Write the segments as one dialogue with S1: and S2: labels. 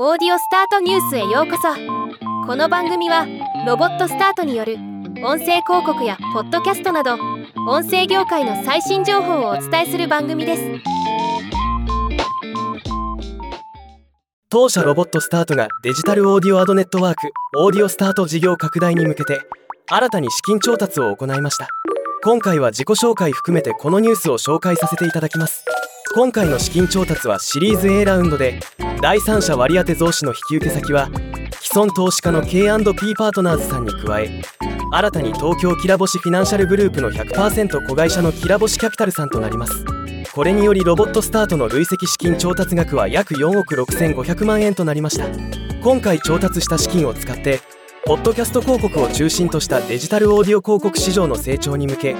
S1: オーディオスタートニュースへようこそ。この番組はロボットスタートによる音声広告やポッドキャストなど音声業界の最新情報をお伝えする番組です。
S2: 当社ロボットスタートがデジタルオーディオアドネットワークオーディオスタート事業拡大に向けて新たに資金調達を行いました。今回は自己紹介含めてこのニュースを紹介させていただきます。今回の資金調達はシリーズ A ラウンドで第三者割当増資の引き受け先は既存投資家の K&P パートナーズさんに加え新たに東京きらぼしフィナンシャルグループの100%子会社のきらぼしキャピタルさんとなりますこれによりロボットスタートの累積資金調達額は約4億6500万円となりました。今回調達した資金を使ってポッドキャスト広告を中心としたデジタルオーディオ広告市場の成長に向け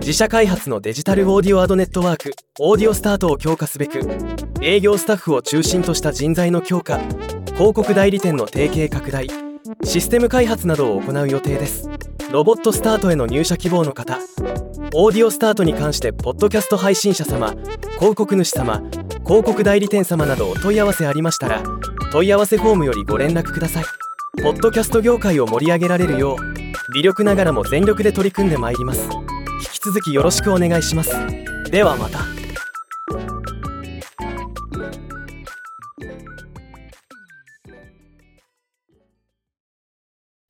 S2: 自社開発のデジタルオーディオアドネットワークオーディオスタートを強化すべく営業スタッフを中心とした人材の強化広告代理店の提携拡大システム開発などを行う予定です。ロボットスタートへの入社希望の方オーディオスタートに関してポッドキャスト配信者様広告主様広告代理店様などお問い合わせありましたら問い合わせフォームよりご連絡ください。ポッドキャスト業界を盛り上げられるよう微力ながらも全力で取り組んでまいります。引き続きよろしくお願いします。ではまた。